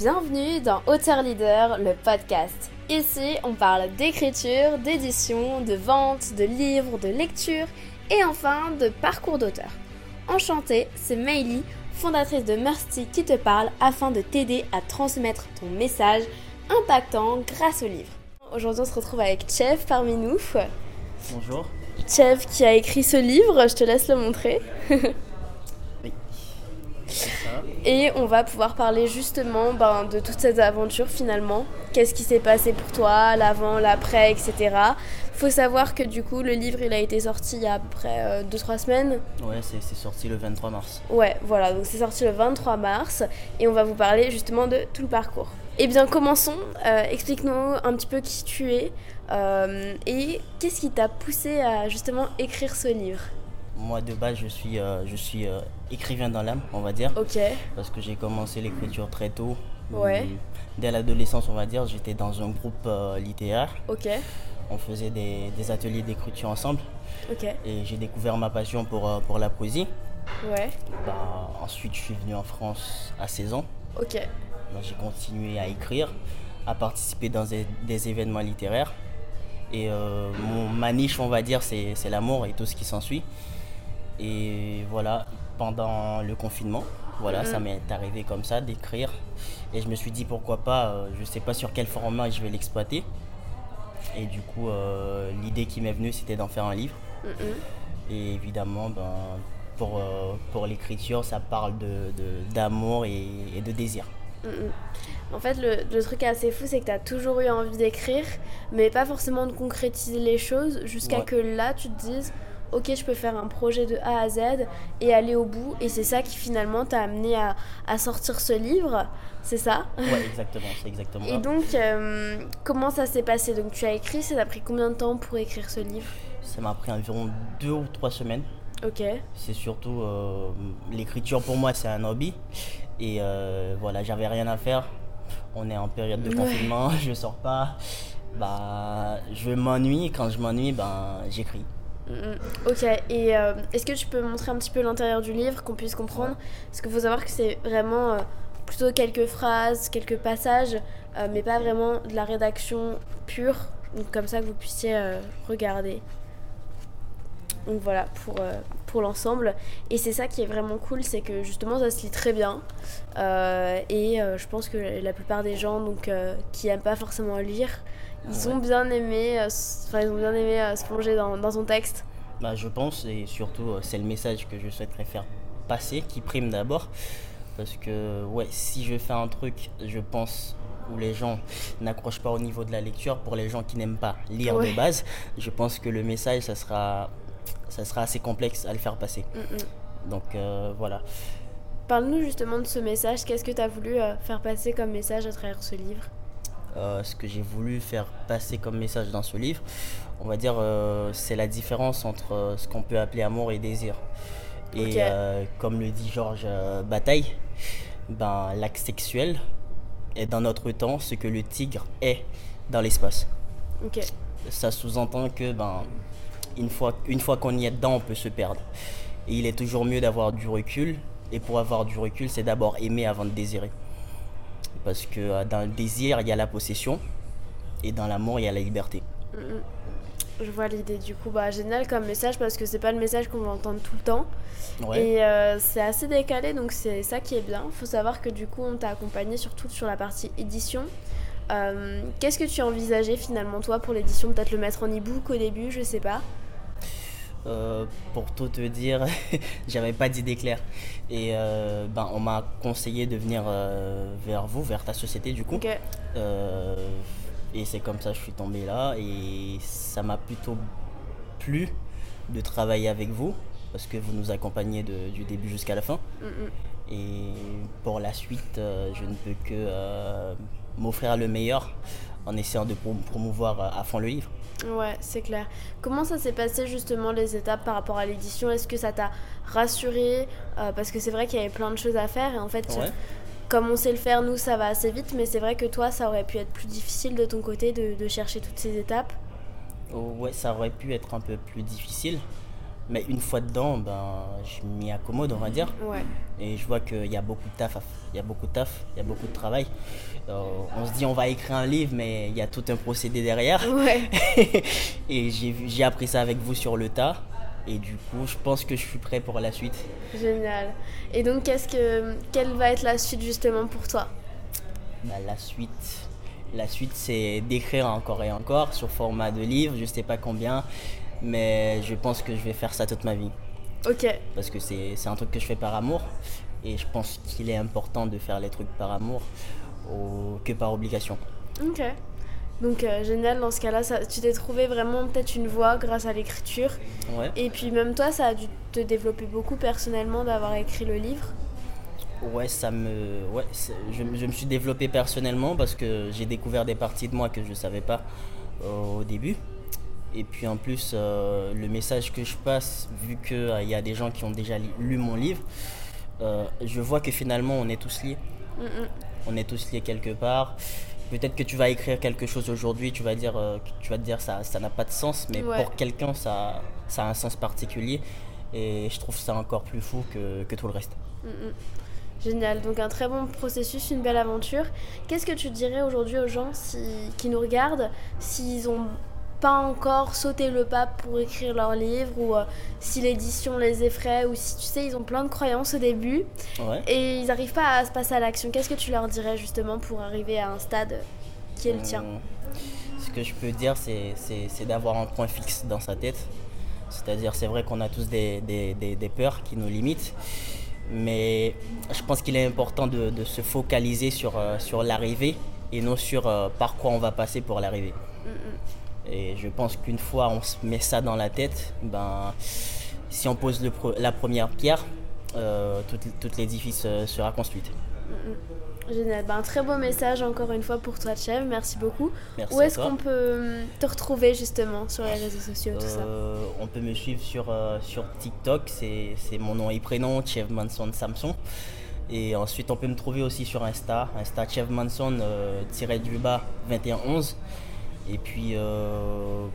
Bienvenue dans Auteur Leader, le podcast. Ici, on parle d'écriture, d'édition, de vente, de livres, de lecture et enfin de parcours d'auteur. Enchantée, c'est Meili, fondatrice de Mercy qui te parle afin de t'aider à transmettre ton message impactant grâce au livre. Aujourd'hui, on se retrouve avec Chef parmi nous. Bonjour. Chef qui a écrit ce livre, je te laisse le montrer. Et on va pouvoir parler justement ben, de toute cette aventure finalement. Qu'est-ce qui s'est passé pour toi, l'avant, l'après, etc. Faut savoir que du coup, le livre il a été sorti il y a à peu près 2-3 semaines. Ouais, c'est c'est sorti le 23 mars. Ouais, voilà, donc c'est sorti le 23 mars et on va vous parler justement de tout le parcours. Eh bien, commençons. Euh, Explique-nous un petit peu qui tu es euh, et qu'est-ce qui t'a poussé à justement écrire ce livre? Moi, de base, je suis, euh, je suis euh, écrivain dans l'âme, on va dire. Ok, Parce que j'ai commencé l'écriture très tôt. Ouais. Dès l'adolescence, on va dire, j'étais dans un groupe euh, littéraire. ok, On faisait des, des ateliers d'écriture ensemble. ok, Et j'ai découvert ma passion pour, pour la poésie. ouais, Bah, ensuite, je suis venu en France à 16 ans. ok, Bah, j'ai continué à écrire, à participer dans des, des événements littéraires. Et euh, mon, ma niche, on va dire, c'est l'amour et tout ce qui s'ensuit. Et voilà, pendant le confinement, voilà, ça m'est arrivé comme ça d'écrire. Et je me suis dit pourquoi pas, euh, je sais pas sur quel format je vais l'exploiter. Et du coup, euh, l'idée qui m'est venue, c'était d'en faire un livre. Mhm. Et évidemment, ben, pour, euh, pour l'écriture, ça parle d'amour de, d'amour et, et de désir. Mhm. En fait, le, le truc assez fou, c'est que tu as toujours eu envie d'écrire, mais pas forcément de concrétiser les choses, jusqu'à Ouais. que là, tu te dises, ok, je peux faire un projet de A à Z et aller au bout. Et c'est ça qui finalement t'a amené à, à sortir ce livre, c'est ça? Ouais, exactement, c'est exactement Et donc, euh, comment ça s'est passé? Donc, tu as écrit, ça t'a pris combien de temps pour écrire ce livre? Ça m'a pris environ deux ou trois semaines. Ok, C'est surtout euh, l'écriture pour moi, c'est un hobby. Et euh, voilà, j'avais rien à faire. On est en période de Ouais. confinement, je sors pas. Bah, je m'ennuie. Quand je m'ennuie, ben, j'écris. Mhm. Ok, et euh, est-ce que tu peux montrer un petit peu l'intérieur du livre, qu'on puisse comprendre? Parce qu'il faut savoir que c'est vraiment euh, plutôt quelques phrases, quelques passages, euh, mais pas vraiment de la rédaction pure, donc comme ça que vous puissiez regarder. Donc voilà, pour, pour l'ensemble. Et c'est ça qui est vraiment cool, c'est que justement ça se lit très bien. Et je pense que la plupart des gens donc, qui n'aiment pas forcément lire, ils Ouais. ont bien aimé, euh, enfin, ils ont bien aimé euh, se plonger dans, dans ton texte. Bah, je pense, et surtout, euh, c'est le message que je souhaiterais faire passer qui prime d'abord. Parce que, ouais, si je fais un truc, je pense, où les gens n'accrochent pas au niveau de la lecture, pour les gens qui n'aiment pas lire Ouais. de base, je pense que le message, ça sera, ça sera assez complexe à le faire passer. Mm, mm. Donc, euh, voilà. Parle-nous justement de ce message. Qu'est-ce que tu as voulu faire passer comme message à travers ce livre? Euh, ce que j'ai voulu faire passer comme message dans ce livre, on va dire, euh, c'est la différence entre euh, ce qu'on peut appeler amour et désir. Et comme le dit Georges Bataille, ben, l'acte sexuel est dans notre temps ce que le tigre est dans l'espace. Ça sous-entend que ben, une fois, une fois qu'on y est dedans, on peut se perdre. Et il est toujours mieux d'avoir du recul. Et pour avoir du recul, c'est d'abord aimer avant de désirer. Parce que euh, dans le désir, il y a la possession. Et dans l'amour, il y a la liberté. Je vois l'idée du coup. Bah, génial comme message parce que c'est pas le message qu'on va entendre tout le temps. Ouais. Et euh, c'est assez décalé donc c'est ça qui est bien. faut savoir que du coup on t'a accompagné surtout sur la partie édition. Euh, Qu'est-ce que tu envisageais finalement toi pour l'édition? Peut-être le mettre en e-book au début, je sais pas. Euh, pour tout te dire, j'avais pas d'idée claire. Et euh, ben, on m'a conseillé de venir euh, vers vous, vers ta société du coup. Et c'est comme ça que je suis tombé là. Et ça m'a plutôt plu de travailler avec vous. Parce que vous nous accompagnez de- du début jusqu'à la fin. Mm. Et pour la suite, je ne peux que m'offrir le meilleur en essayant de prom- promouvoir euh, à fond le livre. Ouais, c'est clair. Comment ça s'est passé justement les étapes par rapport à l'édition? Est-ce que ça t'a rassuré? Euh, Parce que c'est vrai qu'il y avait plein de choses à faire et en fait, Ouais. comme on sait le faire, nous, ça va assez vite, mais c'est vrai que toi, ça aurait pu être plus difficile de ton côté de, de chercher toutes ces étapes? Oh, ouais, ça aurait pu être un peu plus difficile. Mais une fois dedans, ben, je m'y accommode, on va dire. Ouais. Et je vois qu'il y a beaucoup de taf, il y a beaucoup de taf, il y a beaucoup de travail. Euh, on se dit on va écrire un livre, mais il y a tout un procédé derrière. Ouais. et j'ai appris ça avec vous sur le tas. Et du coup, je pense que je suis prêt pour la suite. Génial. Et donc, qu'est-ce que, quelle va être la suite justement pour toi? Bah, la suite, la suite c'est d'écrire encore et encore sur format de livre. Je sais pas combien, mais je pense que je vais faire ça toute ma vie. Ok. Parce que c'est un truc que je fais par amour. Et je pense qu'il est important de faire les trucs par amour au- que par obligation. Ok. Donc, euh, génial. Dans ce cas-là, tu t'es trouvé vraiment peut-être une voie grâce à l'écriture. Ouais. Et puis, même toi, ça a dû te développer beaucoup personnellement d'avoir écrit le livre. Ouais, ça me, ouais, je, je me suis développé personnellement parce que j'ai découvert des parties de moi que je ne savais pas euh, au début. Et puis en plus, euh, le message que je passe, vu qu'il il y a des gens qui ont déjà lu mon livre, euh, je vois que finalement on est tous liés. Mm, mm. On est tous liés quelque part. Peut-être que tu vas écrire quelque chose aujourd'hui, tu vas dire, euh, tu vas te dire ça, ça n'a pas de sens, mais Ouais. pour quelqu'un ça, ça a un sens particulier. Et je trouve ça encore plus fou que, que tout le reste. Mm. Génial, donc un très bon processus, une belle aventure. Qu'est-ce que tu dirais aujourd'hui aux gens si- qui nous regardent, s'ils n'ont pas encore sauté le pas pour écrire leur livre, ou euh, si l'édition les effraie, ou si tu sais, ils ont plein de croyances au début Ouais. et ils n'arrivent pas à se passer à l'action. Qu'est-ce que tu leur dirais justement pour arriver à un stade qui est le tien Euh, Ce que je peux dire, c'est- d'avoir un point fixe dans sa tête. C'est-à-dire, c'est vrai qu'on a tous des, des- des- des peurs qui nous limitent, mais je pense qu'il est important de, de se focaliser sur, euh, sur l'arrivée et non sur par quoi on va passer pour l'arrivée. Et je pense qu'une fois on se met ça dans la tête, ben, si on pose le la première pierre, euh, tout, tout l'édifice euh, sera construit. Génial, Ben, un très beau message encore une fois pour toi, Chev, merci beaucoup. Merci Où est-ce qu'on peut hum, te retrouver justement sur les réseaux sociaux, tout ça Euh, on peut me suivre sur, euh, sur TikTok, c'est mon nom et prénom, Chev Manson Samson. Et ensuite, on peut me trouver aussi sur Insta, Insta Chev Manson, euh, tiré du bas 2111. Et puis, euh,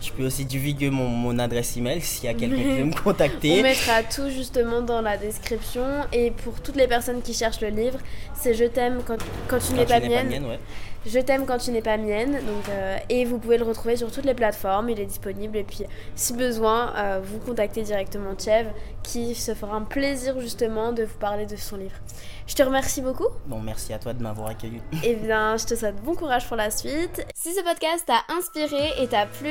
je peux aussi divulguer mon, mon adresse email s'il y a quelqu'un qui veut me On contacter. mettra tout justement dans la description. Et pour toutes les personnes qui cherchent le livre, c'est Je t'aime quand, quand tu Quand n'es tu pas n'es mienne. mienne, ouais. Je t'aime quand tu n'es pas mienne. Donc, euh, et vous pouvez le retrouver sur toutes les plateformes. Il est disponible. Et puis, si besoin, euh, vous contactez directement Chev qui se fera un plaisir justement de vous parler de son livre. Je te remercie beaucoup. Bon, merci à toi de m'avoir accueilli. Et bien, je te souhaite bon courage pour la suite. Si ce podcast t'a inspiré et t'a plu,